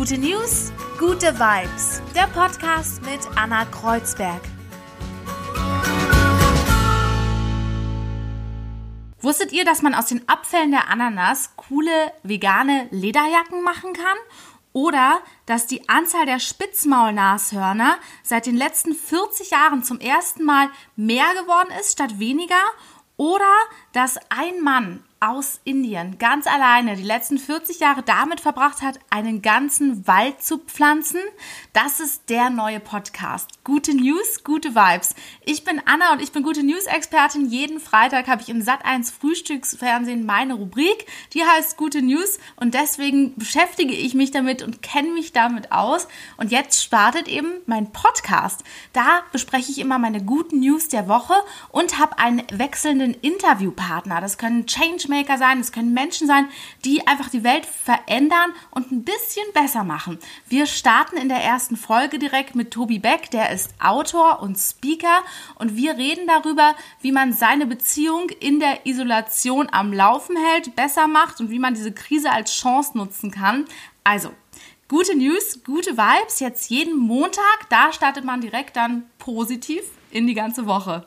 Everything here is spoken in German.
Gute News, gute Vibes. Der Podcast mit Anna Kreuzberg. Wusstet ihr, dass man aus den Abfällen der Ananas coole vegane Lederjacken machen kann? Oder dass die Anzahl der Spitzmaulnashörner seit den letzten 40 Jahren zum ersten Mal mehr geworden ist statt weniger? Oder dass ein Mann aus Indien ganz alleine die letzten 40 Jahre damit verbracht hat, einen ganzen Wald zu pflanzen. Das ist der neue Podcast. Gute News, gute Vibes. Ich bin Anna und ich bin gute News-Expertin. Jeden Freitag habe ich im Sat1 Frühstücksfernsehen meine Rubrik. Die heißt Gute News und deswegen beschäftige ich mich damit und kenne mich damit aus. Und jetzt startet eben mein Podcast. Da bespreche ich immer meine guten News der Woche und habe einen wechselnden Interviewpartner. Das können Change Changemaker sein, es können Menschen sein, die einfach die Welt verändern und ein bisschen besser machen. Wir starten in der ersten Folge direkt mit Tobi Beck, der ist Autor und Speaker und wir reden darüber, wie man seine Beziehung in der Isolation am Laufen hält, besser macht und wie man diese Krise als Chance nutzen kann. Also, gute News, gute Vibes, jetzt jeden Montag, da startet man direkt dann positiv in die ganze Woche.